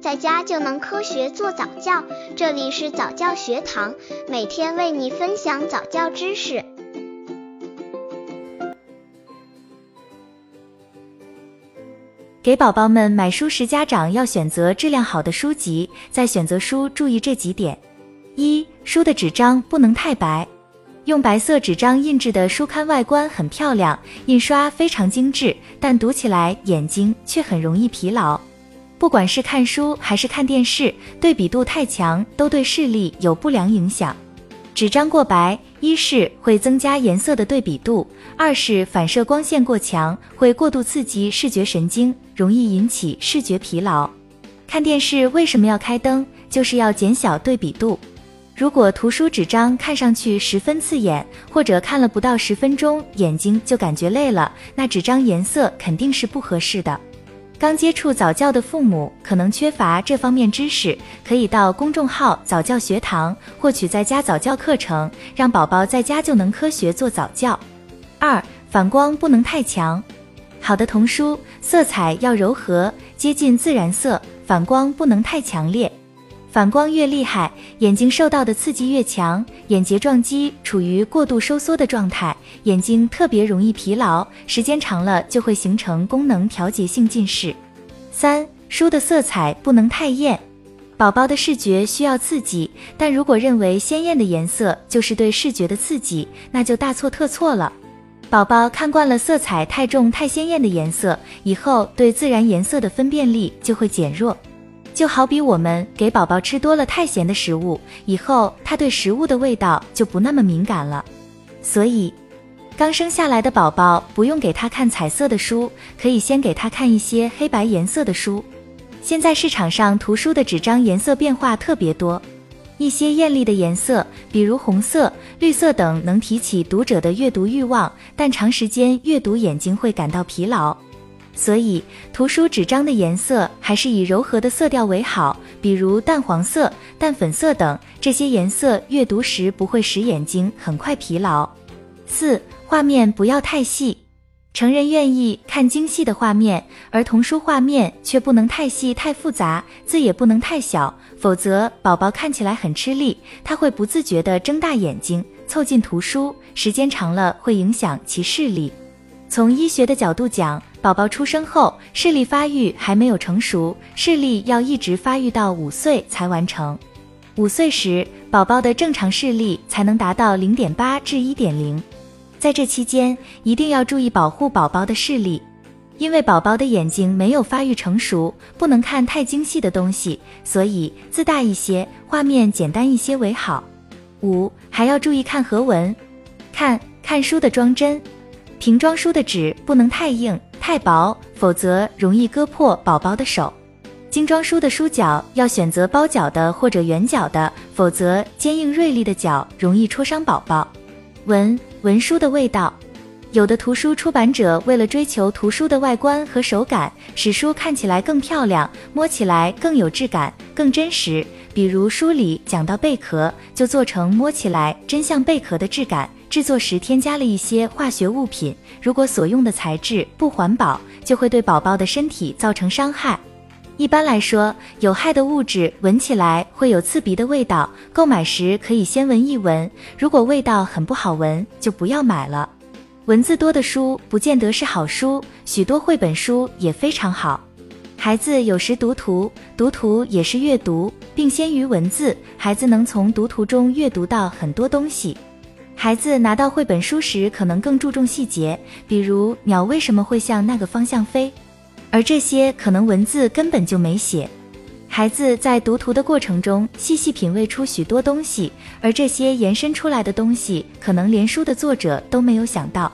在家就能科学做早教。这里是早教学堂，每天为你分享早教知识。给宝宝们买书时，家长要选择质量好的书籍。在选择书，注意这几点：一、书的纸张不能太白。用白色纸张印制的书刊外观很漂亮，印刷非常精致，但读起来眼睛却很容易疲劳。不管是看书还是看电视，对比度太强都对视力有不良影响。纸张过白，一是会增加颜色的对比度，二是反射光线过强，会过度刺激视觉神经，容易引起视觉疲劳。看电视为什么要开灯？就是要减小对比度。如果图书纸张看上去十分刺眼，或者看了不到十分钟眼睛就感觉累了，那纸张颜色肯定是不合适的。刚接触早教的父母可能缺乏这方面知识，可以到公众号早教学堂获取在家早教课程，让宝宝在家就能科学做早教。二、反光不能太强，好的童书色彩要柔和，接近自然色，反光不能太强烈。反光越厉害，眼睛受到的刺激越强，眼睫状肌处于过度收缩的状态，眼睛特别容易疲劳，时间长了就会形成功能调节性近视。三、书的色彩不能太艳，宝宝的视觉需要刺激，但如果认为鲜艳的颜色就是对视觉的刺激，那就大错特错了。宝宝看惯了色彩太重、太鲜艳的颜色，以后对自然颜色的分辨力就会减弱。就好比我们给宝宝吃多了太咸的食物，以后他对食物的味道就不那么敏感了。所以，刚生下来的宝宝不用给他看彩色的书，可以先给他看一些黑白颜色的书。现在市场上图书的纸张颜色变化特别多，一些艳丽的颜色，比如红色、绿色等，能提起读者的阅读欲望，但长时间阅读眼睛会感到疲劳。所以，图书纸张的颜色还是以柔和的色调为好，比如淡黄色、淡粉色等。这些颜色阅读时不会使眼睛很快疲劳。四、画面不要太细，成人愿意看精细的画面，而童书画面却不能太细太复杂，字也不能太小，否则宝宝看起来很吃力，他会不自觉地睁大眼睛凑近图书，时间长了会影响其视力。从医学的角度讲，宝宝出生后视力发育还没有成熟，视力要一直发育到五岁才完成。五岁时，宝宝的正常视力才能达到零点八至一点零。在这期间，一定要注意保护宝宝的视力，因为宝宝的眼睛没有发育成熟，不能看太精细的东西，所以字大一些，画面简单一些为好。五还要注意看合文，看看书的装帧。瓶装书的纸不能太硬太薄，否则容易割破宝宝的手。精装书的书角要选择包角的或者圆角的，否则坚硬锐利的角容易戳伤宝宝。闻文书的味道，有的图书出版者为了追求图书的外观和手感，使书看起来更漂亮，摸起来更有质感、更真实。比如书里讲到贝壳，就做成摸起来真像贝壳的质感。制作时添加了一些化学物品，如果所用的材质不环保，就会对宝宝的身体造成伤害。一般来说，有害的物质闻起来会有刺鼻的味道，购买时可以先闻一闻，如果味道很不好闻，就不要买了。文字多的书不见得是好书，许多绘本书也非常好。孩子有时读图，读图也是阅读，并先于文字，孩子能从读图中阅读到很多东西。孩子拿到绘本书时，可能更注重细节，比如鸟为什么会向那个方向飞，而这些可能文字根本就没写。孩子在读图的过程中，细细品味出许多东西，而这些延伸出来的东西，可能连书的作者都没有想到。